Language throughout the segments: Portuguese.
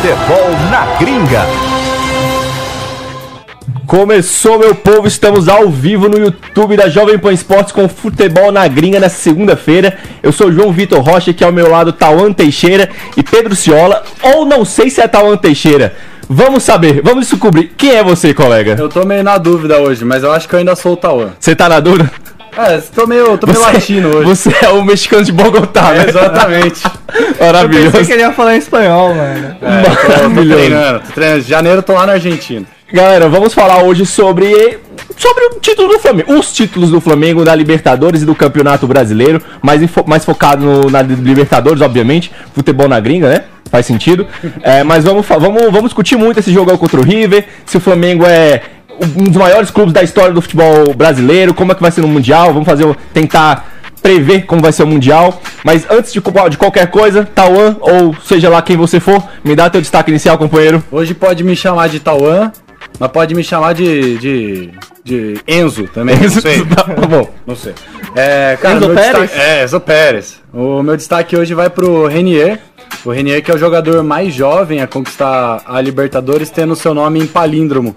Futebol na gringa. Começou, meu povo, estamos ao vivo no YouTube da Jovem Pan Esportes com Futebol na Gringa nessa segunda-feira. Eu sou João Vitor Rocha, que ao meu lado Tauan Teixeira e Pedro Ciola, ou não sei se é Tauan Teixeira. Vamos saber, vamos descobrir quem é você, colega. Eu tô meio na dúvida hoje, mas eu acho que eu ainda sou o Tauan. Você tá na dura? É, tô meio, tô meio latino hoje. Você é o mexicano de Bogotá, né? Exatamente. Maravilhoso. Pensei que ele ia falar em espanhol, mano. É, tô, tô Maravilhoso. treinando, tô treinando. Janeiro eu tô lá na Argentina. Galera, vamos falar hoje sobre sobre o título do Flamengo, os títulos do Flamengo da Libertadores e do Campeonato Brasileiro, mais, mais focado no- na Libertadores, obviamente, futebol na gringa, né? Faz sentido. É, mas vamos, vamos, vamos discutir muito esse jogo contra o River, se o Flamengo é um dos maiores clubes da história do futebol brasileiro, como é que vai ser no Mundial, vamos fazer tentar prever como vai ser o Mundial. Mas antes de, de qualquer coisa, Tauan, ou seja lá quem você for, me dá teu destaque inicial, companheiro. Hoje pode me chamar de Tauan, mas pode me chamar de. de. de Enzo também. Não sei. Tá bom. Não sei. É, cara, Enzo Pérez? destaque- é, Enzo Pérez. O meu destaque hoje vai pro Renier. O Renier que é o jogador mais jovem a conquistar a Libertadores, tendo seu nome em palíndromo.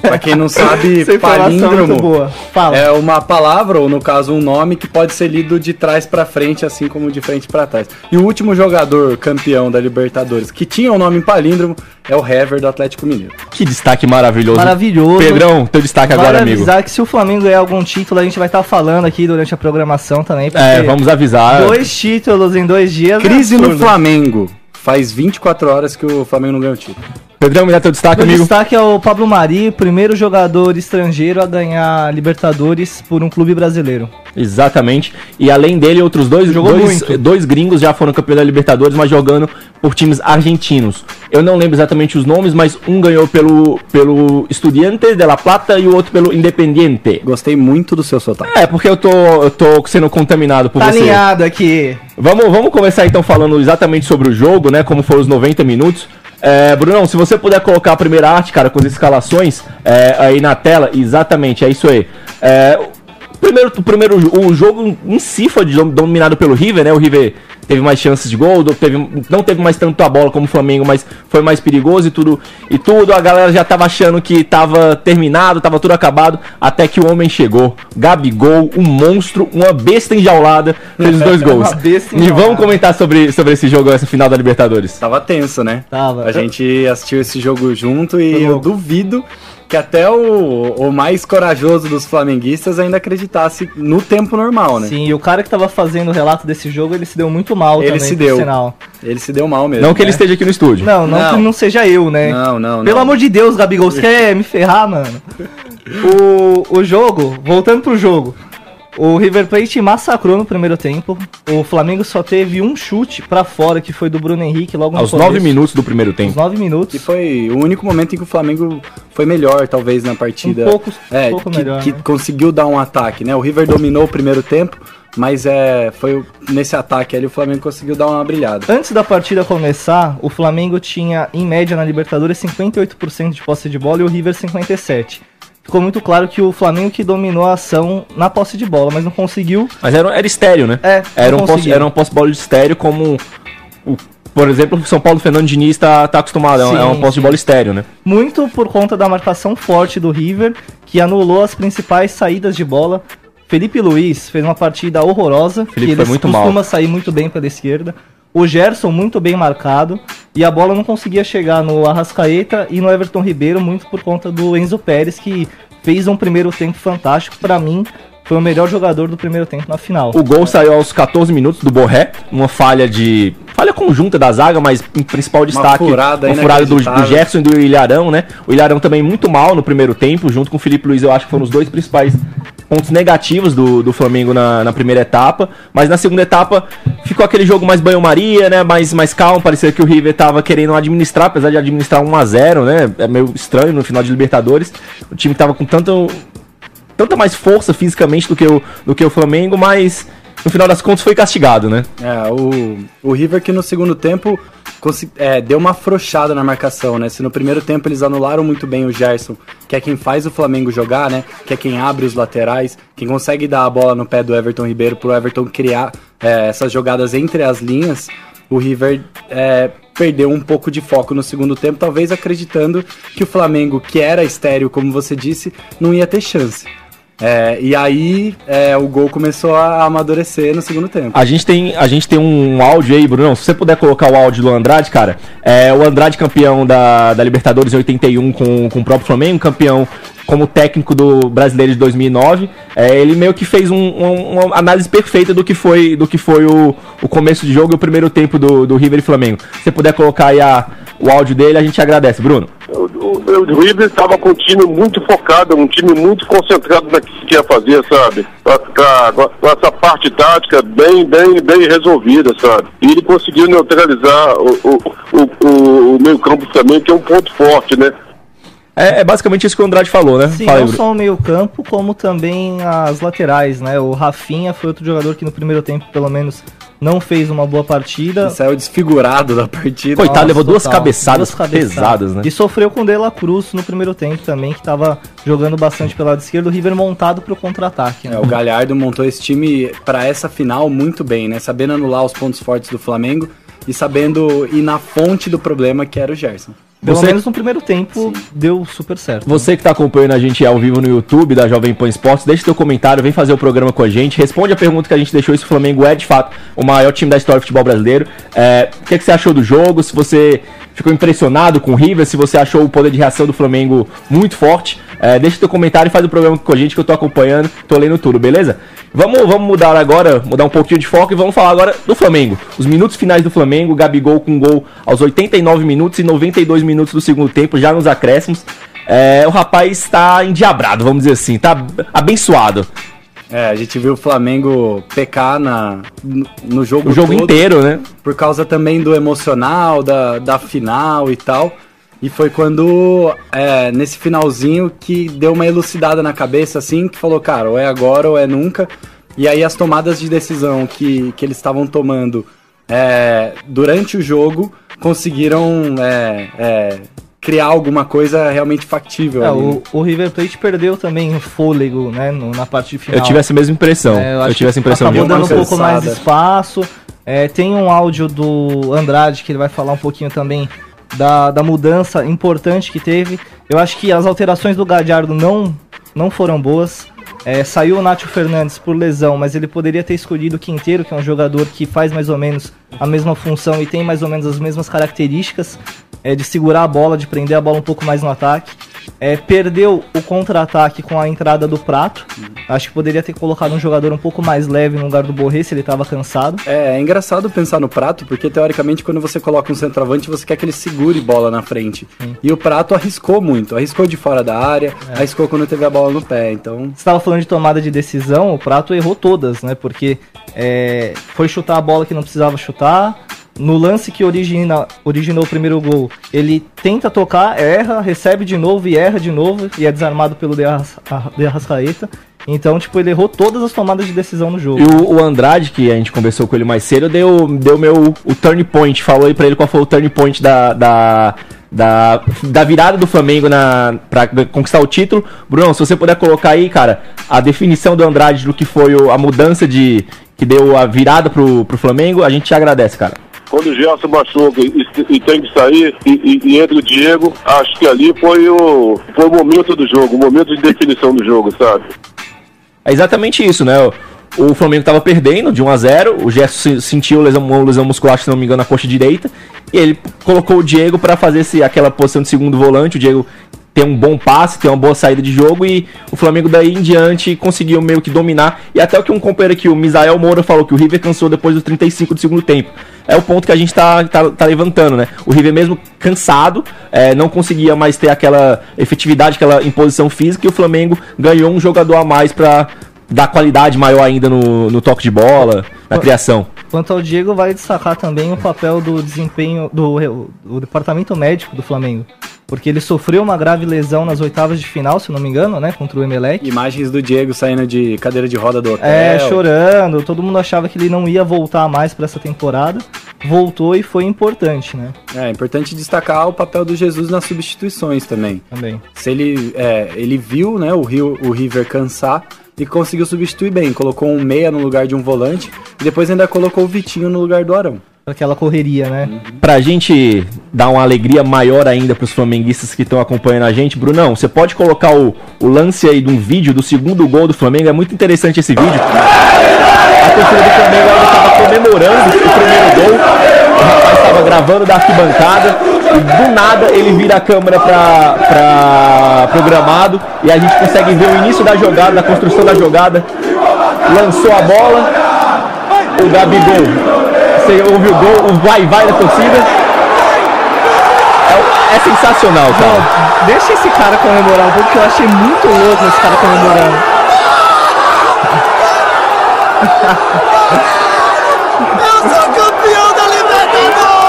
Pra quem não sabe, é palíndromo muito boa. Fala. é uma palavra, ou no caso um nome, que pode ser lido de trás pra frente, assim como de frente pra trás. E o último jogador campeão da Libertadores que tinha o nome em palíndromo é o Hever do Atlético Mineiro. Que destaque maravilhoso. Maravilhoso. Pedrão, teu destaque Vale agora, amigo. avisar que se o Flamengo ganhar algum título, a gente vai estar falando aqui durante a programação também. É, vamos avisar. Dois títulos em dois dias. é Crise no absurdo. Flamengo. Faz 24 horas que o Flamengo não ganha o título. Pedrão, me dá teu destaque, Meu amigo. destaque é o Pablo Mari, primeiro jogador estrangeiro a ganhar Libertadores por um clube brasileiro. Exatamente. E além dele, outros dois, Jogou dois, muito. dois gringos já foram campeões da Libertadores, mas jogando por times argentinos. Eu não lembro exatamente os nomes, mas um ganhou pelo, pelo Estudiantes de La Plata e o outro pelo Independiente. Gostei muito do seu sotaque. É, porque eu tô, eu tô sendo contaminado por Tá você. alinhado aqui. Vamos, vamos começar então falando exatamente sobre o jogo, né? Como foram os 90 minutos. É, Brunão, se você puder colocar a primeira arte, cara, com as escalações é, aí na tela, exatamente, é isso aí. É, primeiro, o primeiro o jogo em si foi dom- dominado pelo River, né? O River teve mais chances de gol, do- teve, não teve mais tanto a bola como o Flamengo, mas foi mais perigoso e tudo. E tudo, a galera já tava achando que tava terminado, tava tudo acabado, até que o homem chegou. Gabigol, um monstro, uma besta enjaulada, fez os dois gols. E vamos comentar sobre, sobre esse jogo, essa final da Libertadores. Tava tenso, né? Tava. A gente assistiu esse jogo junto e eu duvido que até o, o mais corajoso dos flamenguistas ainda acreditasse no tempo normal, né? Sim, e o cara que tava fazendo o relato desse jogo, ele se deu muito mal Ele também, se deu. sinal. Ele se deu mal mesmo. Não que ele né? esteja aqui no estúdio. Não, não, Não. que não seja eu, né? Não, não, Pelo não. amor de Deus, Gabigol, você quer me ferrar, mano? O, o jogo, voltando pro jogo, o River Plate massacrou no primeiro tempo. O Flamengo só teve um chute pra fora, que foi do Bruno Henrique logo no Aos começo. nove minutos do primeiro Aos tempo. nove minutos. E foi o único momento em que o Flamengo foi melhor, talvez, na partida. Um pouco- é, pouco que, melhor, que né? conseguiu dar um ataque, né? O River dominou o primeiro tempo, mas é, foi nesse ataque ali o Flamengo conseguiu dar uma brilhada. Antes da partida começar, o Flamengo tinha, em média, na Libertadores, 58% de posse de bola e o River 57%. Ficou muito claro que o Flamengo que dominou a ação na posse de bola, mas não conseguiu. Mas era, era estéreo, né? É, Era um, posse, era um posse de bola de estéreo como... O, por exemplo, o São Paulo Fernando Diniz tá, tá acostumado. É um- é um Sim, posse de bola estéreo, né? Muito por conta da marcação forte do River, que anulou as principais saídas de bola. Felipe Luiz fez uma partida horrorosa, Felipe que ele muito costuma mal. sair muito bem pela esquerda. O Gerson muito bem marcado e a bola não conseguia chegar no Arrascaeta e no Everton Ribeiro, muito por conta do Enzo Pérez, que fez um primeiro tempo fantástico. Pra mim, foi o melhor jogador do primeiro tempo na final. O gol saiu aos 14 minutos do Borré, uma falha de. Falha conjunta da zaga, mas em principal destaque. furada uma furada do, do. Gerson e do Ilharão, né? O Ilharão também muito mal no primeiro tempo, junto com o Felipe Luiz, eu acho que foram os dois principais pontos negativos do, do Flamengo na, na primeira etapa. Mas na segunda etapa ficou aquele jogo mais banho-maria, né? Mais, mais calmo. Parecia que o River tava querendo administrar, apesar de administrar 1 a 0 né? É meio estranho no final de Libertadores. O time tava com tanto tanta mais força fisicamente do que o, do que o Flamengo, mas no final das contas foi castigado, né? É, o, o River que no segundo tempo é, deu uma afrouxada na marcação, né? Se no primeiro tempo eles anularam muito bem o Gerson, que é quem faz o Flamengo jogar, né? Que é quem abre os laterais, quem consegue dar a bola no pé do Everton Ribeiro pro Everton criar é, essas jogadas entre as linhas, o River é, perdeu um pouco de foco no segundo tempo, talvez acreditando que o Flamengo, que era estéreo, como você disse, não ia ter chance. É, e aí é, o gol começou a amadurecer no segundo tempo. A gente tem, a gente tem um áudio aí, Bruno. Se você puder colocar o áudio do Andrade, cara. É o Andrade campeão da, da Libertadores em 81 com, com o próprio Flamengo, campeão como técnico do Brasileiro de 2009. É, ele meio que fez um- um- uma análise perfeita do que foi, do que foi o, o começo de jogo e o primeiro tempo do, do River e Flamengo. Se você puder colocar aí a, o áudio dele, a gente agradece, Bruno. O, o, o River estava com um time muito focado, um time muito concentrado naquilo que ia fazer, sabe? Com, essa parte tática bem, bem, bem resolvida, sabe? E ele conseguiu neutralizar o, o, o, o, o meio campo também, que é um ponto forte, né? É, é basicamente isso que o Andrade falou, né? Sim, Fala não só o meio campo, como também as laterais, né? O Rafinha foi outro jogador que no primeiro tempo, pelo menos, não fez uma boa partida. Saiu desfigurado da partida. Coitado, Nossa, levou duas cabeçadas Duas cabeçadas. pesadas, né? E sofreu com o De La Cruz no primeiro tempo também, que tava jogando bastante pelo lado esquerdo. O River montado pro contra-ataque, né? É, o Galhardo montou esse time para essa final muito bem, né? Sabendo anular os pontos fortes do Flamengo e sabendo ir na fonte do problema que era o Gerson. Pelo Você- menos no primeiro tempo deu super certo. Você que está acompanhando a gente ao vivo no YouTube da Jovem Pan Esportes, deixe seu comentário, vem fazer o programa com a gente, responde a pergunta que a gente deixou se o Flamengo é de fato o maior time da história do futebol brasileiro. É, o que, que você achou do jogo? Se você ficou impressionado com o River, se você achou o poder de reação do Flamengo muito forte, é, deixa seu comentário e faz o programa com a gente que eu tô acompanhando, tô lendo tudo, beleza? Vamos, vamos mudar agora, mudar um pouquinho de foco e vamos falar agora do Flamengo. Os minutos finais do Flamengo, Gabigol com gol aos 89 minutos e 92 minutos do segundo tempo, já nos acréscimos. É, o rapaz está endiabrado, vamos dizer assim, tá abençoado. É, a gente viu o Flamengo pecar na, no- no jogo O jogo todo, inteiro, né? por causa também do emocional, da, da final e tal. E foi quando, é, nesse finalzinho, que deu uma elucidada na cabeça, assim, que falou, cara, ou é agora ou é nunca. E aí as tomadas de decisão que, que eles estavam tomando é, durante o jogo conseguiram é, é, criar alguma coisa realmente factível. É, ali, né? o, o River Plate perdeu também o fôlego, né, no- na parte de final. Eu tive essa mesma impressão. É, eu, acho tive essa impressão Acabou dando um pouco mais espaço. É, tem um áudio do Andrade que ele vai falar um pouquinho também da, da mudança importante que teve. Eu acho que as alterações do Gadiardo não, não foram boas. É, saiu o Nacho Fernandes por lesão, mas ele poderia ter escolhido o Quinteiro, que é um jogador que faz mais ou menos a mesma função e tem mais ou menos as mesmas características é, de segurar a bola, de prender a bola um pouco mais no ataque. É, perdeu o contra-ataque com a entrada do Prato. Acho que poderia ter colocado um jogador um pouco mais leve no lugar do Borré se ele estava cansado. É, é engraçado pensar no Prato, porque teoricamente quando você coloca um centroavante, você quer que ele segure bola na frente. E o Prato arriscou muito, arriscou de fora da área, arriscou quando teve a bola no pé, então... Você estava falando de tomada de decisão, o Prato errou todas, né? Porque é, foi chutar a bola que não precisava chutar. No lance que origina, originou o primeiro gol, ele tenta tocar, erra, recebe de novo e erra de novo, e é desarmado pelo De Arras- De Arrascaeta. Então, tipo, ele errou todas as tomadas de decisão no jogo. E o, Andrade, que a gente conversou com ele mais cedo, deu, deu meu o turn point, falou aí pra ele qual foi o turn point da, da, da, da virada do Flamengo na, pra conquistar o título. Bruno, se você puder colocar aí, cara, a definição do Andrade do que foi a mudança de. que deu a virada pro, pro Flamengo, a gente te agradece, cara. Quando o Gerson machuca e, e tem que sair e, e- entra o Diego, acho que ali foi o, foi o momento do jogo, o momento de definição do jogo, sabe? É exatamente isso, né? O, Flamengo tava perdendo de 1 a 0 o Gerson se- sentiu lesão, uma lesão muscular, se não me engano, na coxa direita, e ele colocou o Diego para fazer esse, aquela posição de segundo volante, o Diego tem um bom passe, tem uma boa saída de jogo e o Flamengo daí em diante conseguiu meio que dominar. E até o que um companheiro aqui, o Misael Moura, falou que o River cansou depois dos 35 do segundo tempo. É o ponto que a gente tá, tá, tá levantando, né? O River mesmo cansado, é, não conseguia mais ter aquela efetividade, aquela imposição física e o Flamengo ganhou um jogador a mais pra dar qualidade maior ainda no, no toque de bola, na criação. Quanto ao Diego, vale destacar também o papel do desempenho do, do departamento médico do Flamengo. Porque ele sofreu uma grave lesão nas oitavas de final, se não me engano, né? Contra o Emelec. Imagens do Diego saindo de cadeira de roda do hotel. É, chorando. Todo mundo achava que ele não ia voltar mais pra essa temporada. Voltou e foi importante, né? É importante destacar o papel do Jesus nas substituições também. Também. Se ele, é, ele viu né, o, Rio, o River cansar e conseguiu substituir bem. Colocou um meia no lugar de um volante e depois ainda colocou o Vitinho no lugar do Arão. Aquela correria, né? Pra gente dar uma alegria maior ainda pros flamenguistas que estão acompanhando a gente, Brunão, você pode colocar o, o lance aí de um vídeo do segundo gol do Flamengo, é muito interessante esse vídeo. A torcida do Flamengo estava comemorando o primeiro gol, o rapaz estava gravando da arquibancada e do nada ele vira a câmera pra, pra programado e a gente consegue ver o início da jogada, da construção da jogada. Lançou a bola, o Gabigol. Você ouve o gol, o vai-vai da torcida. É, é sensacional, cara. Não, deixa esse cara comemorar um pouco, que eu achei muito louco esse cara comemorando.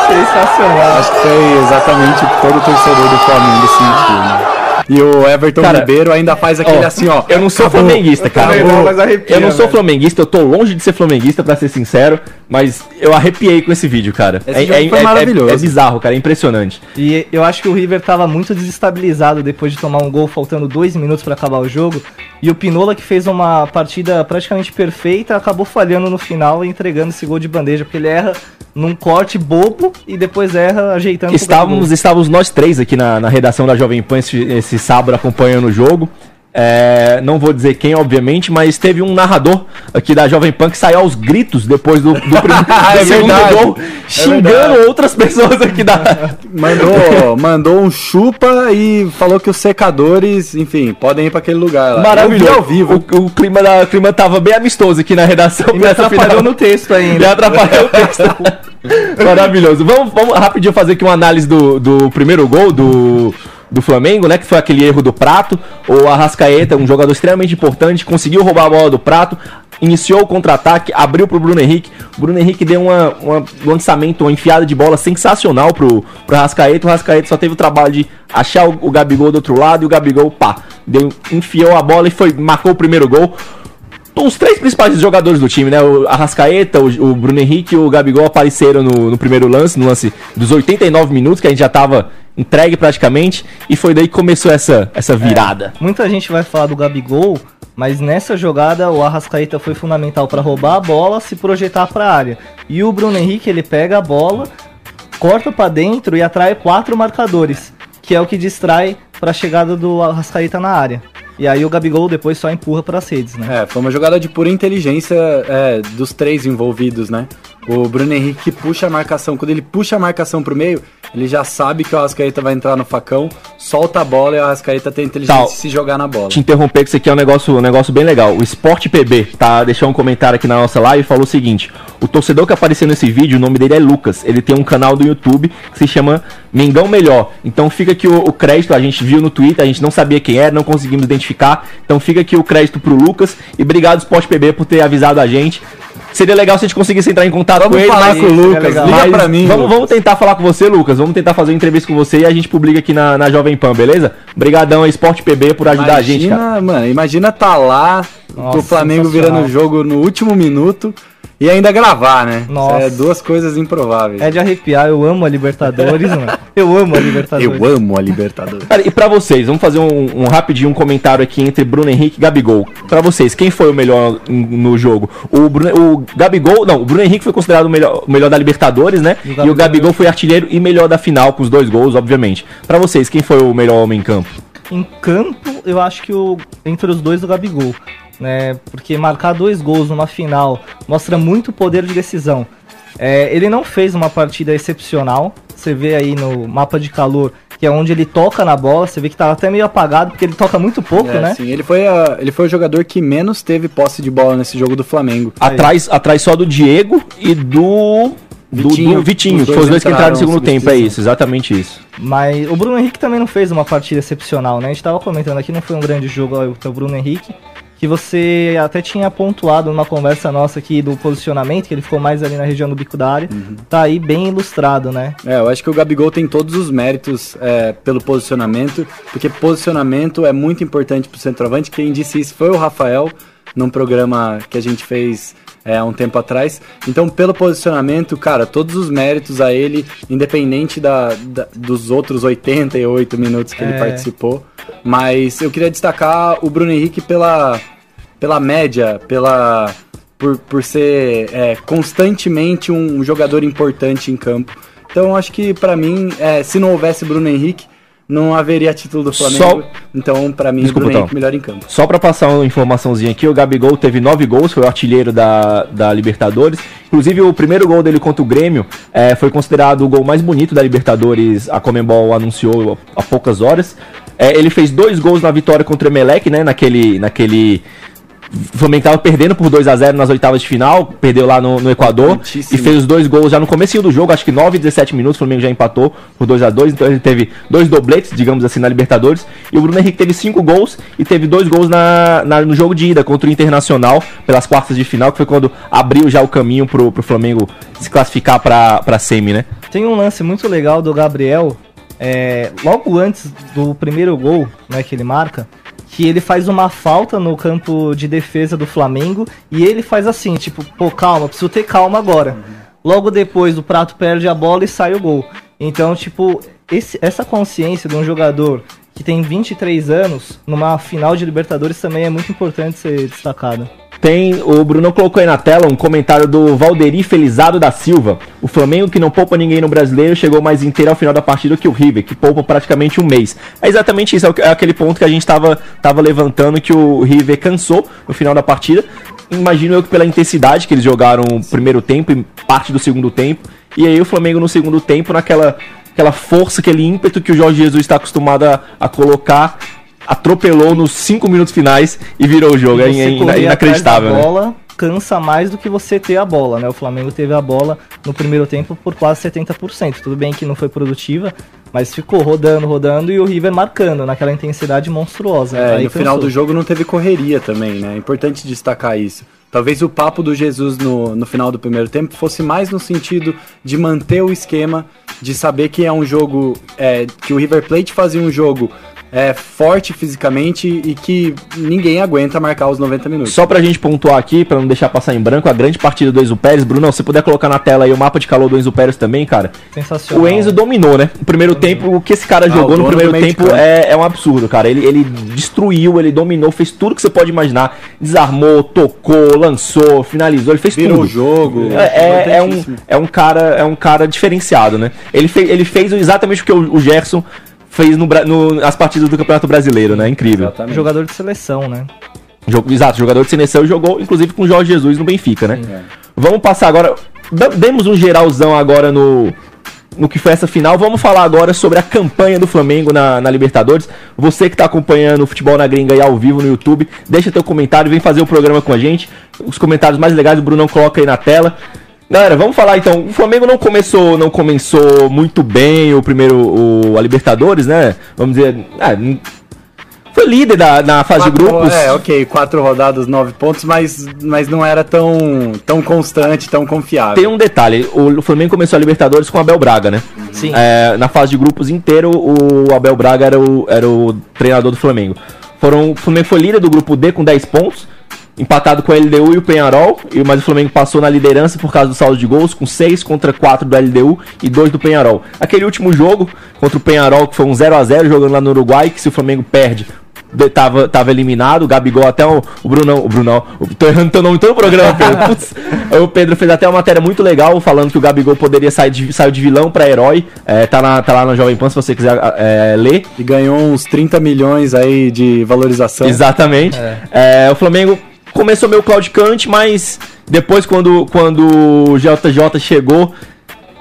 Sensacional. Acho que foi exatamente o que todo torcedor do Flamengo sentiu. E o Everton Cara, Ribeiro ainda faz aquele Ó, assim, ó. Eu não sou acabou. flamenguista, cara. também não, mas arrepia, eu não sou velho. flamenguista, eu tô longe de ser flamenguista, pra ser sincero, mas eu arrepiei com esse vídeo, cara. Esse jogo foi maravilhoso. É, bizarro, cara, é impressionante. E eu acho que o River tava muito desestabilizado depois de tomar um gol faltando dois minutos pra acabar o jogo. E o Pinola, que fez uma partida praticamente perfeita, acabou falhando no final e entregando esse gol de bandeja, porque ele erra num corte bobo e depois erra ajeitando Estávamos, estávamos nós três aqui na, na redação da Jovem Pan esse, esse sábado acompanhando o jogo. É, não vou dizer quem, obviamente, mas teve um narrador aqui da Jovem Pan que saiu aos gritos depois do, do, É segundo verdade. gol, xingando verdade. outras pessoas aqui da. Mandou, mandou um chupa e falou que os secadores, enfim, podem ir pra aquele lugar lá. Maravilhoso. Ao vivo. O, o clima, da, o clima tava bem amistoso aqui na redação. E me atrapalhou final. no texto ainda. atrapalhou o texto. Maravilhoso. Vamos, vamos rapidinho fazer aqui uma análise do, do primeiro gol do, do Flamengo, né? Que foi aquele erro do Prato. O Arrascaeta, um jogador extremamente importante, conseguiu roubar a bola do Prato. Iniciou o contra-ataque, abriu pro Bruno Henrique. O Bruno Henrique deu uma, um lançamento, uma enfiada de bola sensacional pro, pro Arrascaeta. O Arrascaeta só teve o trabalho de achar o, o Gabigol do outro lado e o Gabigol, pá, deu, enfiou a bola e foi, marcou o primeiro gol os três principais jogadores do time, né? O Arrascaeta, o, o Bruno Henrique e o Gabigol apareceram no, no primeiro lance, no lance dos 89 minutos, que a gente já tava entregue praticamente, e foi daí que começou essa, essa virada. Muita gente vai falar do Gabigol, mas nessa jogada o Arrascaeta foi fundamental pra roubar a bola, se projetar pra área. E o Bruno Henrique, ele pega a bola, corta pra dentro e atrai quatro marcadores, que é o que distrai pra chegada do Arrascaeta na área. E aí o Gabigol depois só empurra pras redes, né? É, foi uma jogada de pura inteligência é, dos três envolvidos, né? O Bruno Henrique puxa a marcação. Quando ele puxa a marcação pro meio, ele já sabe que o Arrascaeta vai entrar no facão, solta a bola e o Arrascaeta tem inteligência de se jogar na bola. Te interromper que isso aqui é um negócio, um negócio bem legal. O Sport PB, tá? Deixou um comentário aqui na nossa live e falou o seguinte: o torcedor que apareceu nesse vídeo, o nome dele é Lucas. Ele tem um canal do YouTube que se chama Mengão Melhor. Então fica aqui o, o crédito, a gente viu no Twitter, a gente não sabia quem era, não conseguimos identificar. Então fica aqui o crédito pro Lucas. E obrigado, Sport PB, por ter avisado a gente. Seria legal se a gente conseguisse entrar em contato Vamos com ele. falar com o Lucas, liga mas pra mim. Vamos, vamos tentar falar com você, Lucas. Vamos tentar fazer uma entrevista com você e a gente publica aqui na, na Jovem Pan, beleza? Obrigadão aí, Sport PB, por ajudar a gente, cara. Imagina, mano, imagina tá lá, Nossa, o Flamengo virando o jogo no último minuto e ainda gravar, né? Nossa. Isso é duas coisas improváveis. É de arrepiar, eu amo a Libertadores, mano. Eu amo a Libertadores. Eu amo a Libertadores. Cara, e pra vocês, vamos fazer um, um rapidinho um comentário aqui entre Bruno Henrique e Gabigol. Pra vocês, quem foi o melhor no jogo? O, Bruno, o Gabigol, não, o Bruno Henrique foi considerado o melhor, o melhor da Libertadores, né? E o E o Gabigol Gabigol foi artilheiro e melhor da final, com os dois gols, obviamente. Pra vocês, quem foi o melhor homem em campo? Em campo, eu acho que o entre os dois o Gabigol. Né? Porque marcar dois gols numa final mostra muito poder de decisão. É, ele não fez uma partida excepcional. Você vê aí no mapa de calor, que é onde ele toca na bola, você vê que tá até meio apagado, porque ele toca muito pouco, É, né? sim, ele foi, a- ele foi o jogador que menos teve posse de bola nesse jogo do Flamengo. Atrás, atrás só do Diego e do. Do Vitinho. do Vitinho, Os que foram os dois dois que entraram no segundo tempo, é isso, exatamente isso. Mas o Bruno Henrique também não fez uma partida excepcional, né? A gente tava comentando aqui, não foi um grande jogo o Bruno Henrique, que você até tinha pontuado numa conversa nossa aqui do posicionamento, que ele ficou mais ali na região do bico da área. Tá aí bem ilustrado, né? É, eu acho que o Gabigol tem todos os méritos é, pelo posicionamento, porque posicionamento é muito importante pro centroavante. Quem disse isso foi o Rafael, num programa que a gente fez é, há um tempo atrás. Então, pelo posicionamento, cara, todos os méritos a ele, independente da, da- dos outros 88 minutos que ele É. participou. Mas eu queria destacar o Bruno Henrique pela, pela média, pela por, por ser é, constantemente um jogador importante em campo. Então acho que pra mim, é, se não houvesse Bruno Henrique, não haveria título do Flamengo. Só- Então pra mim, Desculpa, Bruno Tom. Henrique melhor em campo. Só pra passar uma informaçãozinha aqui, o Gabigol teve nove gols, foi o artilheiro da, da Libertadores. Inclusive, o primeiro gol dele contra o Grêmio eh, foi considerado o gol mais bonito da Libertadores, a Comembol anunciou há poucas horas. Eh, ele fez dois gols na vitória contra o Emelec, né, naquele... naquele o Flamengo tava perdendo por 2 a 0 nas oitavas de final, perdeu lá no, no Equador Importantíssimo. e fez os dois gols já no começo do jogo, acho que 9 e 17 minutos, o Flamengo já empatou por 2 a 2 então ele teve dois dobletes, digamos assim, na Libertadores. E o Bruno Henrique teve cinco gols e teve dois gols na, na- no jogo de ida contra o Internacional, pelas quartas de final, que foi quando abriu já o caminho pro, pro Flamengo se classificar pra, pra semi, né? Tem um lance muito legal do Gabriel, é, logo antes do primeiro gol né, que ele marca, que ele faz uma falta no campo de defesa do Flamengo e ele faz assim, tipo, pô, calma, preciso ter calma agora. Logo depois o Prato perde a bola e sai o gol. Então, tipo, esse- essa consciência de um jogador que tem 23 anos, numa final de Libertadores também é muito importante ser destacado. Tem, o Bruno colocou aí na tela um comentário do Valderi Felizado da Silva. O Flamengo, que não poupa ninguém no brasileiro, chegou mais inteiro ao final da partida que o River, que poupa praticamente um mês. É exatamente isso, é é aquele ponto que a gente estava tava levantando, que o River cansou no final da partida. Imagino eu que pela intensidade que eles jogaram o primeiro tempo e parte do segundo tempo. E aí o Flamengo no segundo tempo, naquela aquela força, aquele ímpeto que o Jorge Jesus está acostumado a, a colocar, atropelou nos cinco minutos finais e virou o jogo. É, ina- correr inacreditável, atrás da né? bola cansa mais do que você ter a bola, né? O Flamengo teve a bola no primeiro tempo por quase 70%. Tudo bem que não foi produtiva, mas ficou rodando, rodando e o River marcando naquela intensidade monstruosa. É, Aí no final cansou. do jogo não teve correria também, né? É importante destacar isso. Talvez o papo do Jesus no, no final do primeiro tempo fosse mais no sentido de manter o esquema, de saber que é um jogo. é, que o River Plate fazia um jogo é, forte fisicamente e que ninguém aguenta marcar os 90 minutos. Só pra gente pontuar aqui, pra não deixar passar em branco, a grande partida do Enzo Pérez. Bruno, se você puder colocar na tela aí o mapa de calor do Enzo Pérez também, cara. Sensacional. O Enzo dominou, né? O primeiro tempo, o que esse cara Ah, jogou no primeiro tempo é, é um absurdo, cara. Ele, ele destruiu, ele dominou, fez tudo que você pode imaginar. Desarmou, tocou, lançou, finalizou, ele fez Virou tudo. o jogo. É, é, é um, é um cara é um cara diferenciado, né? Ele, fez ele fez exatamente o que o, o Gerson fez no, no, nas partidas do Campeonato Brasileiro, né? Incrível. Exatamente. Jogador de seleção, né? Jogo, exato, jogador de seleção jogou, inclusive, com o Jorge Jesus no Benfica, né? É. Vamos passar agora. Demos um geralzão agora no, no que foi essa final. Vamos falar agora sobre a campanha do Flamengo na, na Libertadores. Você que está acompanhando o futebol na gringa aí ao vivo no YouTube, deixa teu comentário, vem fazer o programa com a gente. Os comentários mais legais o Brunão coloca aí na tela. Galera, vamos falar então. O Flamengo não começou, não começou muito bem o primeiro o, a Libertadores, né? Vamos dizer, é, foi líder da, na fase de Quatro- grupos. É, ok, quatro rodadas, nove pontos, mas, mas não era tão, tão constante, tão confiável. Tem um detalhe, o Flamengo começou a Libertadores com o Abel Braga, né? Sim. É, na fase de grupos inteiro, o Abel Braga era o, era o treinador do Flamengo. Foram, o Flamengo foi líder do grupo D com 10 pontos, empatado com a LDU e o Penharol, e- mas o Flamengo passou na liderança por causa do saldo de gols, com 6 contra 4 do LDU e 2 do Penharol. Aquele último jogo contra o Penharol, que foi um 0 a 0 jogando lá no Uruguai, que se o Flamengo perde, de- tava, tava eliminado, o Gabigol até o, o Brunão, o Brunão, o- tô errando teu nome em todo o programa, Pedro. Putz, o Pedro fez até uma matéria muito legal falando que o Gabigol poderia sair de, saiu de vilão pra herói, é, tá, na, tá lá na Jovem Pan se você quiser é, ler. E ganhou uns 30 milhões aí de valorização. Exatamente. É, o Flamengo começou meio claudicante, mas depois quando, quando o JJ chegou,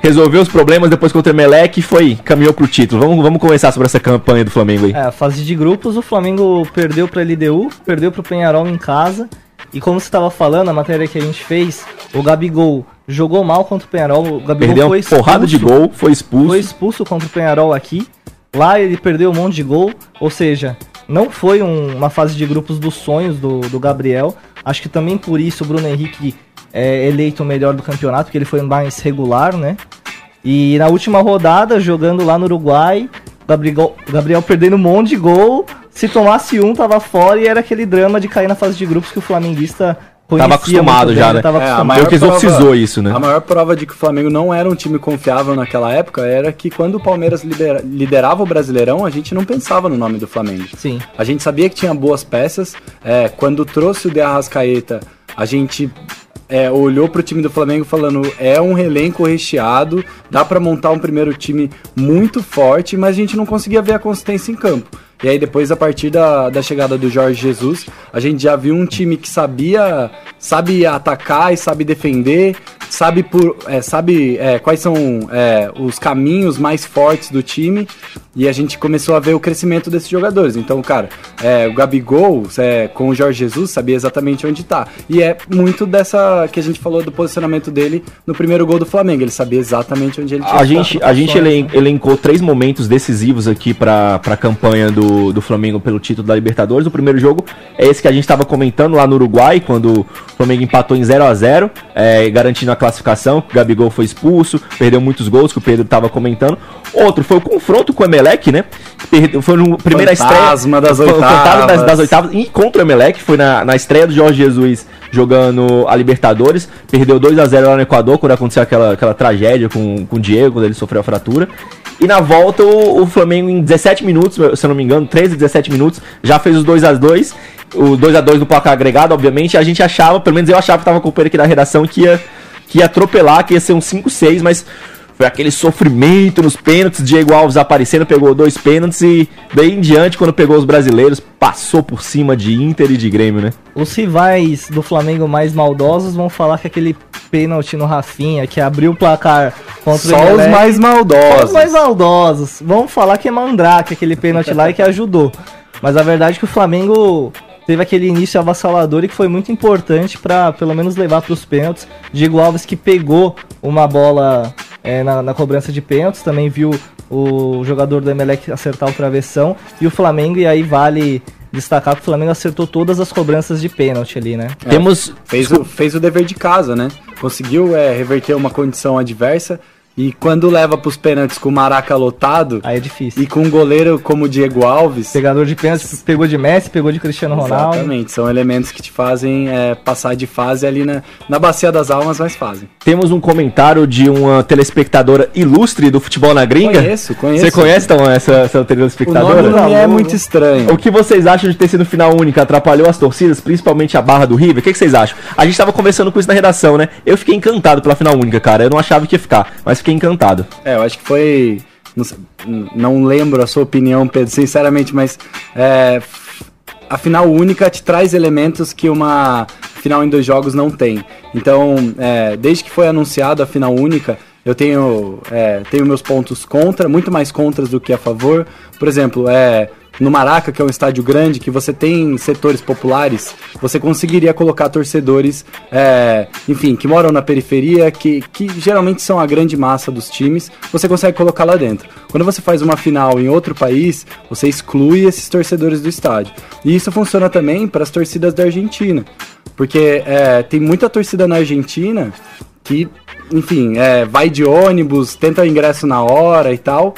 resolveu os problemas depois contra o Emelec e foi, caminhou pro título. Vamos, vamos conversar sobre essa campanha do Flamengo aí. É, a fase de grupos, o Flamengo perdeu pra LDU, perdeu pro Penharol em casa. E como você estava falando, a matéria que a gente fez, o Gabigol jogou mal contra o Penharol. O Gabigol Perdeu foi uma porrada de expulso. gol, foi expulso. Foi expulso contra o Penharol aqui. Lá ele perdeu um monte de gol. Ou seja, não foi um- uma fase de grupos dos sonhos do, do Gabriel. Acho que também por isso o Bruno Henrique é eleito o melhor do campeonato, porque ele foi mais regular, né? E na última rodada, jogando lá no Uruguai, Gabriel, Gabriel perdendo um monte de gol. Se tomasse um, tava fora e era aquele drama de cair na fase de grupos que o flamenguista conhecia acostumado muito já, né? Tava É, a acostumado. maior Meio que exorcizou prova- isso, né? A maior prova de que o Flamengo não era um time confiável naquela época era que quando o Palmeiras lidera- liderava o Brasileirão, a gente não pensava no nome do Flamengo. Sim. A gente sabia que tinha boas peças. é, quando trouxe o De Arrascaeta, a gente é, olhou pro time do Flamengo falando: é um elenco recheado, dá pra montar um primeiro time muito forte, mas a gente não conseguia ver a consistência em campo. E aí depois, a partir da, da chegada do Jorge Jesus, a gente já viu um time que sabia, sabe atacar e sabe defender, sabe por, é, sabe é, quais são é, os caminhos mais fortes do time. E a gente começou a ver o crescimento desses jogadores. Então, cara, é, o Gabigol é, com o Jorge Jesus sabia exatamente onde tá. E é muito dessa que a gente falou do posicionamento dele no primeiro gol do Flamengo. Ele sabia exatamente onde ele tinha A gente, estar. a gente elen- elencou três momentos decisivos aqui para a campanha do, do Flamengo pelo título da Libertadores. O primeiro jogo é esse que a gente estava comentando lá no Uruguai, quando o Flamengo empatou em 0 a 0 é, garantindo a classificação. que O Gabigol foi expulso, perdeu muitos gols, que o Pedro estava comentando. Outro foi o confronto com o Emelec, né? Perdeu, foi no primeira Fantasma estreia. das foi o fantasma das, oitavas. das oitavas. E contra o Emelec, foi na, na estreia do Jorge Jesus jogando a Libertadores. Perdeu 2 a 0 lá no Equador, quando aconteceu aquela, aquela tragédia com, com o Diego, quando ele sofreu a fratura. E na volta, o, o Flamengo, em 17 minutos, se eu não me engano, 13, 17 minutos, já fez os 2 a 2 O 2 a 2 do placar agregado, obviamente. A gente achava, pelo menos eu achava que tava acompanhando aqui da redação, que ia, que ia atropelar, que ia ser um 5-6, mas foi aquele sofrimento nos pênaltis. Diego Alves aparecendo, pegou dois pênaltis e daí em diante, quando pegou os brasileiros, passou por cima de Inter e de Grêmio, né? Os rivais do Flamengo mais maldosos vão falar que aquele pênalti no Rafinha, que abriu o placar contra Só o os Emelec, mais Só maldosos. os mais maldosos. Vão falar que é mandrake aquele pênalti lá e que ajudou. Mas a verdade é que o Flamengo teve aquele início avassalador e que foi muito importante para pelo menos levar para os pênaltis. Diego Alves que pegou uma bola é, na, na cobrança de pênaltis, também viu o jogador do Emelec acertar o travessão e o Flamengo, e aí vale destacar que o Flamengo acertou todas as cobranças de pênalti ali, né? Temos. Fez o, fez o dever de casa, né? Conseguiu é, reverter uma condição adversa. E quando leva pros pênaltis com o Maraca lotado Aí é difícil. e com um goleiro como o Diego Alves. Pegador de pênalti, pegou de Messi, pegou de Cristiano Ronaldo. Exatamente, são elementos que te fazem é, passar de fase ali na, na bacia das almas, mas fazem. Temos um comentário de uma telespectadora ilustre do futebol na gringa. Conheço, conheço. Você conhece então essa, essa O telespectadora? nome não é muito estranho. O que vocês acham de ter sido final única? Atrapalhou as torcidas, principalmente a barra do River? O que, que vocês acham? A gente tava conversando com isso na redação, né? Eu fiquei encantado pela final única, cara. Eu não achava que ia ficar, mas fiquei encantado. É, eu acho que foi. Não, sei- não lembro a sua opinião, Pedro, sinceramente, mas é, a final única te traz elementos que uma final em dois jogos não tem. Então, é, desde que foi anunciado a final única, eu tenho, é, tenho meus pontos contra, muito mais contras do que a favor. Por exemplo, é, no Maraca, que é um estádio grande, que você tem setores populares, você conseguiria colocar torcedores, é, enfim, que moram na periferia, que, que geralmente são a grande massa dos times, você consegue colocar lá dentro. Quando você faz uma final em outro país, você exclui esses torcedores do estádio. E isso funciona também para as torcidas da Argentina, porque é, tem muita torcida na Argentina que, enfim, é, vai de ônibus, tenta o ingresso na hora e tal.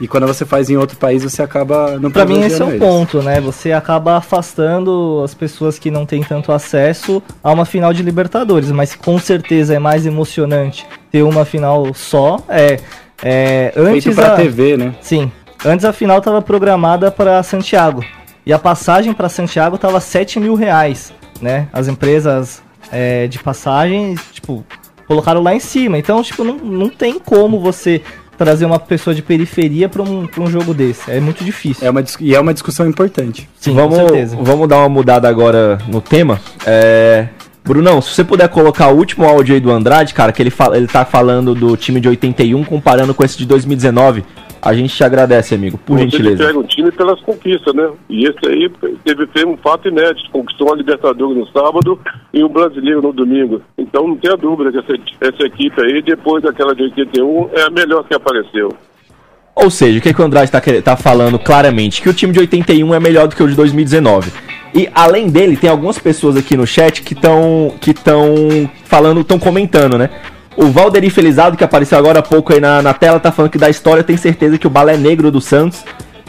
E quando você faz em outro país, você acaba não Pra mim esse é o ponto, né? Você acaba afastando as pessoas que não têm tanto acesso a uma final de Libertadores, mas com certeza é mais emocionante ter uma final só. É, é antes Feito pra a... TV, né? Sim, antes a final estava programada para Santiago e a passagem para Santiago tava 7 mil reais, né? As empresas é, de passagem, tipo, colocaram lá em cima. Então, tipo, não, não tem como você trazer uma pessoa de periferia pra um, pra um jogo desse. É muito difícil. É uma, e é uma discussão importante. Sim, vamos, com certeza. vamos dar uma mudada agora no tema. É... Brunão, se você puder colocar o último áudio aí do Andrade, cara, que ele, fala, ele tá falando do time de 81 comparando com esse de 2019, a gente te agradece, amigo, por Você gentileza. pega o time pelas conquistas, né? E esse aí teve, teve um fato inédito. Conquistou a Libertadores no sábado e o Brasileiro no domingo. Então não tenha dúvida que essa, essa equipe aí, depois daquela de 81, é a melhor que apareceu. Ou seja, o que, que o Andrade tá, quer- tá falando claramente? Que o time de 81 é melhor do que o de 2019. E além dele, tem algumas pessoas aqui no chat que estão que estão falando, estão comentando, né? O Valderi Felizado, que apareceu agora há pouco aí na, na tela, tá falando que da história tem certeza que o Balé Negro do Santos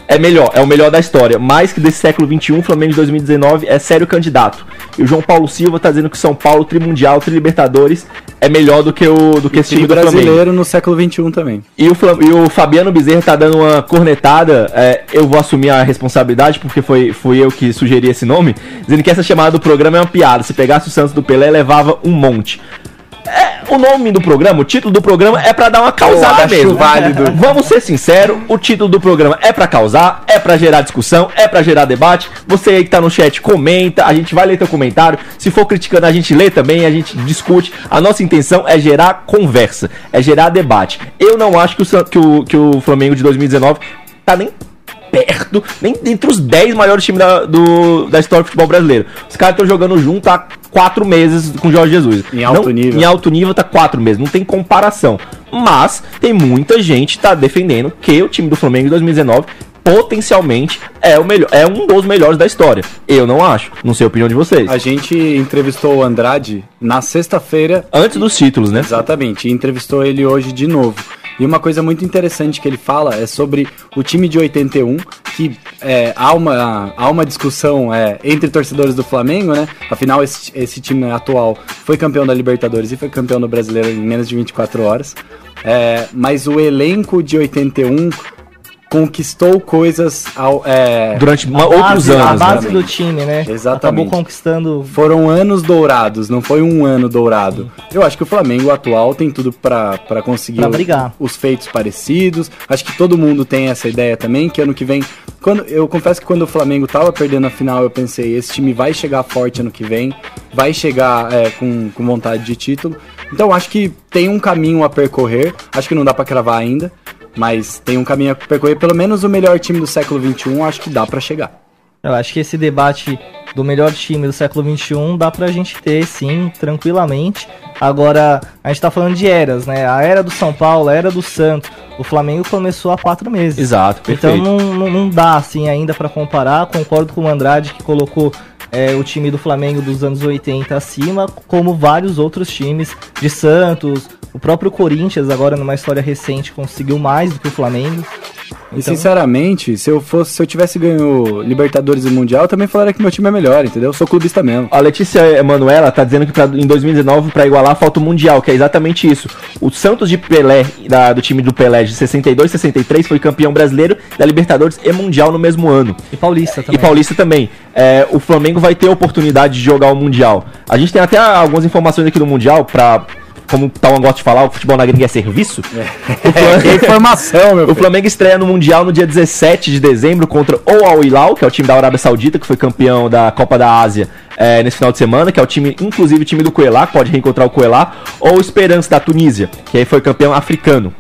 é melhor, é o melhor da história. Mais que desse século XXI, o Flamengo de 2019 é sério candidato. E o João Paulo Silva tá dizendo que São Paulo, Trimundial, Trilibertadores, é melhor do que o do que esse time do Flamengo. brasileiro no século XXI também. E o, Flam- e o Fabiano Bezerra tá dando uma cornetada. é, eu vou assumir a responsabilidade, porque foi, fui eu que sugeri esse nome. Dizendo que essa chamada do programa é uma piada. Se pegasse o Santos do Pelé, levava um monte. É, o nome do programa, o título do programa é pra dar uma causada mesmo. válido. Vamos ser sinceros, o título do programa é pra causar, é pra gerar discussão, é pra gerar debate. Você aí que tá no chat, comenta, a gente vai ler teu comentário. Se for criticando, a gente lê também, a gente discute. A nossa intenção é gerar conversa, é gerar debate. Eu não acho que o, que o, que o Flamengo de 2019 tá nem perto, nem entre os 10 maiores times da, do- da história do futebol brasileiro. Os caras estão jogando junto há quatro meses com o Jorge Jesus. Em alto Não- nível. Em alto nível tá quatro meses, não tem comparação. Mas tem muita gente que tá defendendo que o time do Flamengo de 2019 potencialmente é o melhor, é um dos melhores da história. Eu não acho, não sei a opinião de vocês. A gente entrevistou o Andrade na sexta-feira Antes dos títulos, né? Exatamente, e entrevistou ele hoje de novo. E uma coisa muito interessante que ele fala é sobre o time de 81, que é, há, uma, há uma discussão é, entre torcedores do Flamengo, né? Afinal, esse, esse time atual foi campeão da Libertadores e foi campeão do Brasileiro em menos de 24 horas. É, mas o elenco de 81 conquistou coisas ao, é, Durante uma- A outros base- A anos. base né? do time, né? Exatamente. Acabou conquistando. Foram anos dourados, não foi um ano dourado. Eu acho que o Flamengo atual tem tudo pra pra conseguir Pra brigar. os feitos parecidos. Acho que todo mundo tem essa ideia também, que ano que vem. Quando, eu confesso que quando o Flamengo tava perdendo a final, eu pensei, esse time vai chegar forte ano que vem, vai chegar é, com, com vontade de título. Então acho que tem um caminho a percorrer. Acho que não dá pra cravar ainda. Mas tem um caminho a percorrer, pelo menos o melhor time do século XXI, acho que dá pra chegar. Eu acho que esse debate do melhor time do século XXI dá pra gente ter, sim, tranquilamente. Agora, a gente tá falando de eras, né? A era do São Paulo, a era do Santos. O Flamengo começou há quatro meses. Exato, Então perfeito. não, não, não dá, assim, ainda pra comparar. Concordo com o Andrade que colocou é, o time do Flamengo dos anos 80 acima, como vários outros times de Santos. O próprio Corinthians, agora numa história recente, conseguiu mais do que o Flamengo. E sinceramente, se eu fosse, se eu tivesse ganho Libertadores e Mundial, eu também falaria que meu time é melhor, entendeu? Eu sou clubista mesmo. A Letícia Emanuela tá dizendo que pra, em 2019, pra igualar, falta o Mundial, que é exatamente isso. O Santos de Pelé, da- do time do Pelé de 62 63, foi campeão brasileiro da Libertadores e Mundial no mesmo ano. E Paulista também. E Paulista também. É, o Flamengo vai ter a oportunidade de jogar o Mundial. A gente tem até algumas informações aqui do Mundial pra. Como o Tauan gosta de falar, o futebol na gringa é serviço. É informação, meu O. Flamengo estreia no Mundial no dia 17 de dezembro contra o Al Hilal, que é o time da Arábia Saudita, que foi campeão da Copa da Ásia é, nesse final de semana, que é o time, inclusive o time do Coelá, pode reencontrar o Coelá, ou o Esperança da Tunísia, que aí foi campeão africano.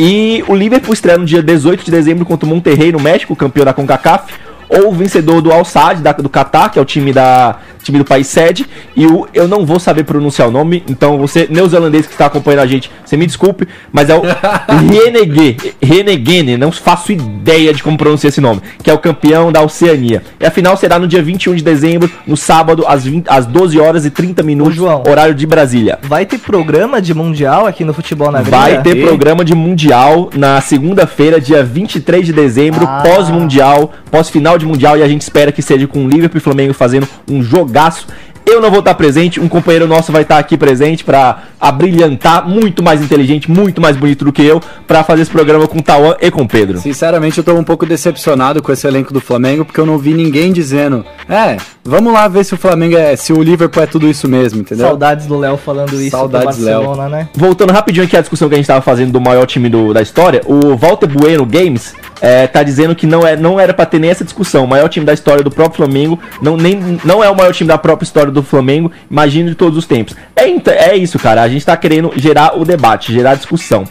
E o Liverpool estreia no dia 18 de dezembro contra o Monterrey no México, campeão da CONCACAF, ou o vencedor do Al Sadd da- do Catar, que é o time da time do país sede, e o eu não vou saber pronunciar o nome, então você neozelandês que está acompanhando a gente, você me desculpe, mas é o Renegade, Renegade, não faço ideia de como pronunciar esse nome, que é o campeão da Oceania. E a final será no dia 21 de dezembro, no sábado, às, 20, às 12 horas e 30 minutos, João. horário de Brasília. Vai ter programa de Mundial aqui no Futebol na Gringa? Vai ter E? programa de Mundial na segunda-feira, dia 23 de dezembro, Ah. pós-Mundial, pós-final de Mundial, e a gente espera que seja com o Liverpool e Flamengo fazendo um jogaço. Eu não vou estar presente, um companheiro nosso vai estar aqui presente para abrilhantar, muito mais inteligente, muito mais bonito do que eu, para fazer esse programa com o Tauan e com o Pedro. Sinceramente, eu tô um pouco decepcionado com esse elenco do Flamengo, porque eu não vi ninguém dizendo, é, vamos lá ver se o Flamengo é, se o Liverpool é tudo isso mesmo, entendeu? Saudades do Léo falando isso Saudades, do Barcelona, né? Voltando rapidinho aqui à discussão que a gente estava fazendo do maior time do- da história, o Walter Bueno Games é, tá dizendo que não, é, não era para ter nem essa discussão. O maior time da história do próprio Flamengo não, nem, não é o maior time da própria história do Flamengo, imagino de todos os tempos. É, ent- é isso, cara. A gente tá querendo gerar o debate, gerar discussão.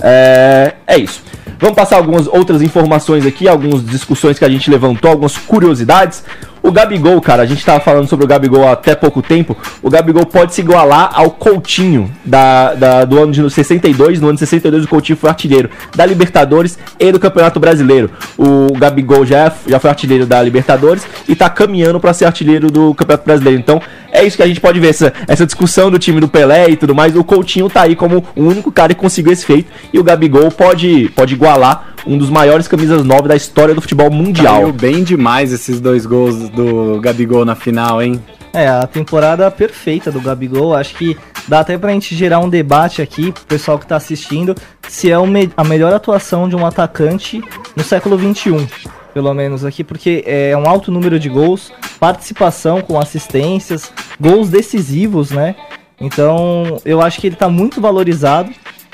É, é isso. Vamos passar algumas outras informações aqui, algumas discussões que a gente levantou, algumas curiosidades. O Gabigol, cara, a gente tava falando sobre o Gabigol há até pouco tempo. O Gabigol pode se igualar ao Coutinho da, da- do ano de 62. No ano de 62, o Coutinho foi artilheiro da Libertadores e do Campeonato Brasileiro. O Gabigol já, já foi artilheiro da Libertadores e tá caminhando para ser artilheiro do Campeonato Brasileiro. Então, é isso que a gente pode ver, essa, essa discussão do time do Pelé e tudo mais. O Coutinho tá aí como o único cara que conseguiu esse feito. E o Gabigol pode, pode igualar um dos maiores camisas 9 da história do futebol mundial. Caiu bem demais esses dois gols do Gabigol na final, hein? É, a temporada perfeita do Gabigol. Acho que dá até pra gente gerar um debate aqui, pro pessoal que tá assistindo, se é o me- a melhor atuação de um atacante no século XXI. Pelo menos aqui, porque é um alto número de gols, participação com assistências, gols decisivos, né? Então, eu acho que ele tá muito valorizado.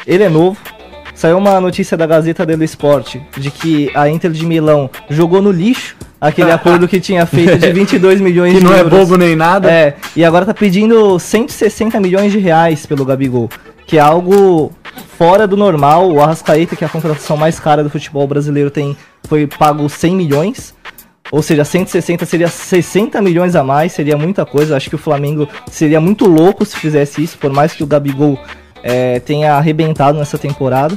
Ele é novo. Saiu uma notícia da Gazeta dello Sport de que a Inter de Milão jogou no lixo aquele acordo que tinha feito de 22 milhões Que de não é euros. bobo nem nada. É, e agora tá pedindo 160 milhões de reais pelo Gabigol, que é algo fora do normal. O Arrascaeta, que é a contratação mais cara do futebol brasileiro, tem foi pago 100 milhões. Ou seja, 160 seria 60 milhões a mais, seria muita coisa. Acho que o Flamengo seria muito louco se fizesse isso, por mais que o Gabigol é, tenha arrebentado nessa temporada.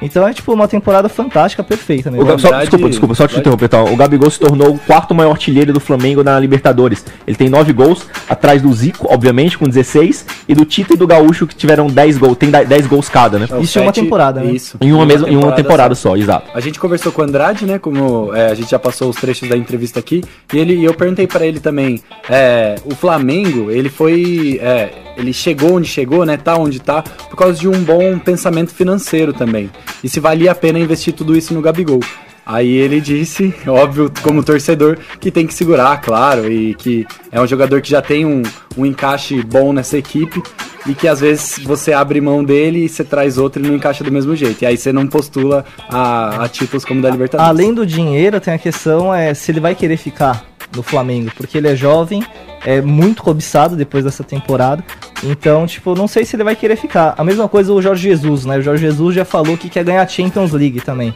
Então é tipo uma temporada fantástica, perfeita O mesmo. Ga- só, desculpa, desculpa, só te Pode- interromper, então. O Gabigol se tornou o quarto maior artilheiro do Flamengo na Libertadores. Ele tem nove gols, atrás do Zico, obviamente, com 16, e do Tito e do Gaúcho, que tiveram 10 gols. Tem 10 gols cada, né? É Isso é uma temporada, né? Isso. Em uma, mesma, em uma temporada só. só, exato. A gente conversou com o Andrade, né? Como é, a gente já passou os trechos da entrevista aqui, e ele, e eu perguntei pra ele também. é, o Flamengo, ele foi, é, ele chegou onde chegou, né? Tá onde tá, por causa de um bom pensamento financeiro também. E se valia a pena investir tudo isso no Gabigol. Aí ele disse, óbvio, como torcedor, que tem que segurar, claro, e que é um jogador que já tem um, um encaixe bom nessa equipe e que às vezes você abre mão dele e você traz outro e não encaixa do mesmo jeito. E aí você não postula a, a títulos como da Libertadores. Além do dinheiro, tem a questão é se ele vai querer ficar no Flamengo, porque ele é jovem, é muito cobiçado depois dessa temporada. Então, tipo, não sei se ele vai querer ficar. A mesma coisa o Jorge Jesus, né? O Jorge Jesus já falou que quer ganhar a Champions League também.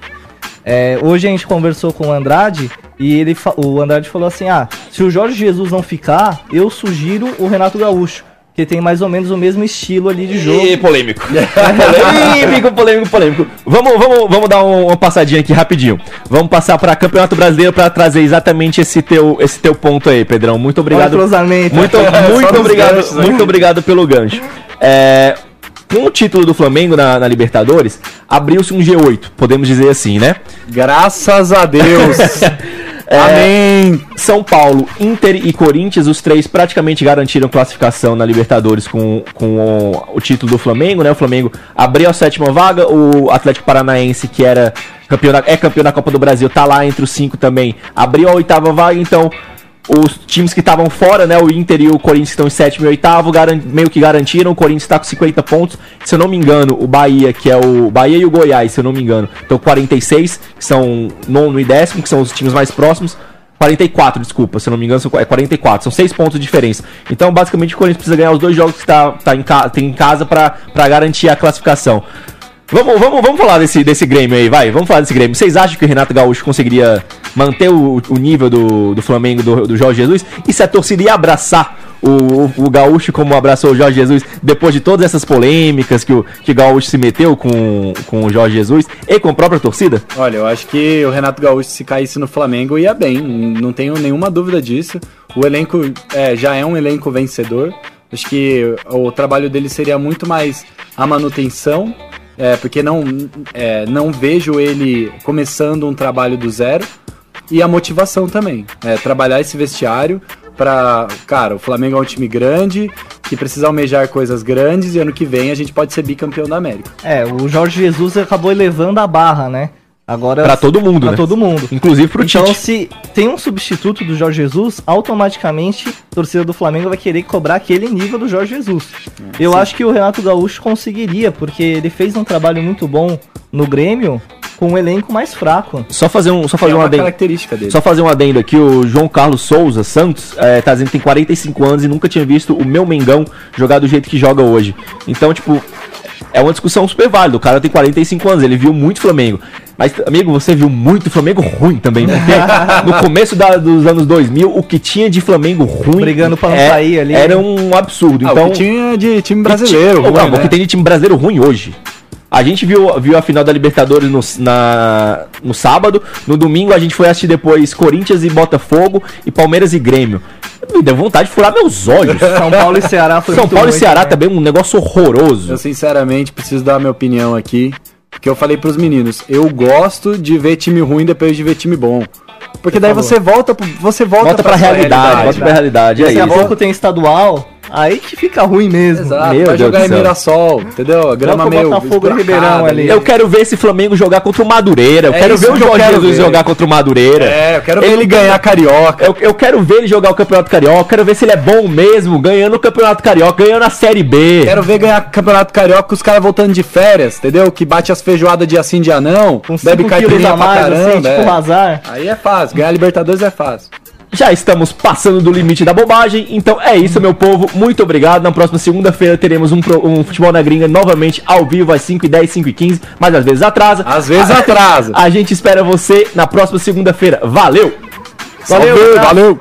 É, hoje a gente conversou com o Andrade e ele o Andrade falou assim: ah, se o Jorge Jesus não ficar, eu sugiro o Renato Gaúcho, que tem mais ou menos o mesmo estilo ali de jogo. E polêmico. polêmico, polêmico, polêmico. Vamos, vamos, vamos dar um- uma passadinha aqui rapidinho. Vamos passar para Campeonato Brasileiro para trazer exatamente esse teu, esse teu ponto aí, Pedrão. Muito obrigado. Muito, muito obrigado, ganchos, né? muito obrigado pelo gancho. É, com o título do Flamengo na, na Libertadores, abriu-se um G8, podemos dizer assim, né? Graças a Deus! É, Amém! São Paulo, Inter e Corinthians, os três praticamente garantiram classificação na Libertadores com, com o, o título do Flamengo, né? O Flamengo abriu a sétima vaga, o Atlético Paranaense, que era campeão da, é campeão da Copa do Brasil, tá lá entre os cinco também, abriu a oitava vaga, então os times que estavam fora, né? O Inter e o Corinthians estão em sétimo e oitavo, meio que garantiram. O Corinthians está com 50 pontos. Se eu não me engano, o Bahia, que é o Bahia e o Goiás, se eu não me engano, estão com 46, que são nono e décimo, que são os times mais próximos. 44, desculpa, se não me engano, são- é 44, são 6 pontos de diferença. Então, basicamente, o Corinthians precisa ganhar os dois jogos que tá, tá em, tem em casa para garantir a classificação. Vamos, vamos, vamos falar desse, desse Grêmio aí, vai. Vamos falar desse Grêmio. Vocês acham que o Renato Gaúcho conseguiria manter o, o nível do, do Flamengo, do, do Jorge Jesus? E se a torcida ia abraçar o, o, Gaúcho como abraçou o Jorge Jesus depois de todas essas polêmicas que o, que o Gaúcho se meteu com, com o Jorge Jesus e com a própria torcida? Olha, eu acho que o Renato Gaúcho, se caísse no Flamengo, ia bem. Não tenho nenhuma dúvida disso. O elenco é, já é um elenco vencedor. Acho que o trabalho dele seria muito mais a manutenção, é, porque não, é, não vejo ele começando um trabalho do zero. E a motivação também. É, trabalhar esse vestiário, pra. Cara, o Flamengo é um time grande, que precisa almejar coisas grandes e ano que vem a gente pode ser bicampeão da América. É, o Jorge Jesus acabou elevando a barra, né? Agora Pra todo mundo, pra né? todo mundo. Inclusive pro Então, Tite. se tem um substituto do Jorge Jesus, automaticamente a torcida do Flamengo vai querer cobrar aquele nível do Jorge Jesus. Eu acho que o Renato Gaúcho conseguiria, porque ele fez um trabalho muito bom no Grêmio com um elenco mais fraco. Só fazer um, só fazer é um uma adendo. característica dele. Só fazer um adendo aqui, o João Carlos Souza Santos é, tá dizendo que tem 45 anos e nunca tinha visto o meu Mengão jogar do jeito que joga hoje. Então, tipo, é uma discussão super válida. O cara tem 45 anos, ele viu muito Flamengo. Mas, amigo, você viu muito Flamengo ruim também. Porque no começo da- dos anos 2000, o que tinha de Flamengo ruim. Brigando pra não é- sair ali, Era né? um absurdo. Ah, então, o que tinha de time brasileiro. o, ti- ruim, calma, o né? que tem de time brasileiro ruim hoje. A gente viu, viu a final da Libertadores no, na, no sábado. No domingo a gente foi assistir depois Corinthians e Botafogo e Palmeiras e Grêmio. Me deu vontade de furar meus olhos. São Paulo e Ceará foi São muito Paulo e Ceará também. também um negócio horroroso. Eu sinceramente preciso dar a minha opinião aqui, porque eu falei pros meninos, eu gosto de ver time ruim depois de ver time bom. Porque daí falou. você volta, pro- você volta, Volta pra sua realidade, volta pra realidade. É Daqui a pouco tem estadual, aí que fica ruim mesmo. Exato, Meu vai Deus jogar em. Mirassol, entendeu? Grama meio Botafogo e Ribeirão ali. Eu quero ver esse Flamengo jogar contra o Madureira. Eu É quero ver o Jorge Jesus ver. jogar contra o Madureira. É, eu quero ver Ele ganhar carioca. Eu, eu quero ver ele jogar o Campeonato Carioca, quero ver se ele é bom mesmo, ganhando o Campeonato Carioca, ganhando a Série B. Quero ver ganhar Campeonato Carioca com os caras voltando de férias, entendeu? Que bate as feijoadas dia sim, dia não, Com bebe 5 quilos caipirinha pra mais, caramba. assim, tipo é. o Hazard. Aí é fácil, ganhar Libertadores é fácil. Já estamos passando do limite da bobagem, então é isso, meu povo. Muito obrigado. Na próxima segunda-feira teremos um, pro- um Futebol na Gringa novamente ao vivo às 5 e 10 5 e 15 mas às vezes atrasa. Às vezes atrasa. A gente espera você na próxima segunda-feira. Valeu! Valeu, valeu.